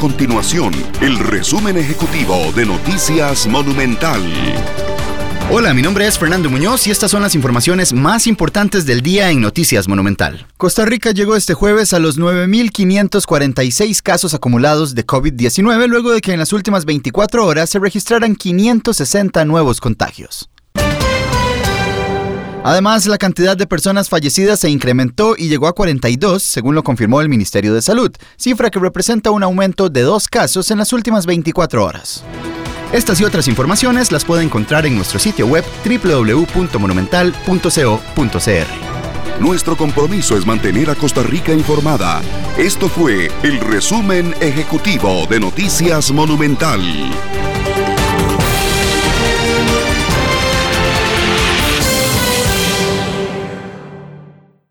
continuación el resumen ejecutivo de Noticias Monumental. Hola, mi nombre es Fernando Muñoz y estas son las informaciones más importantes del día en Noticias Monumental. Costa Rica llegó este jueves a los 9.546 casos acumulados de COVID-19 luego de que en las últimas 24 horas se registraran 560 nuevos contagios. Además, la cantidad de personas fallecidas se incrementó y llegó a 42, según lo confirmó el Ministerio de Salud, cifra que representa un aumento de dos casos en las últimas 24 horas. Estas y otras informaciones las puede encontrar en nuestro sitio web www.monumental.co.cr. Nuestro compromiso es mantener a Costa Rica informada. Esto fue el resumen ejecutivo de Noticias Monumental.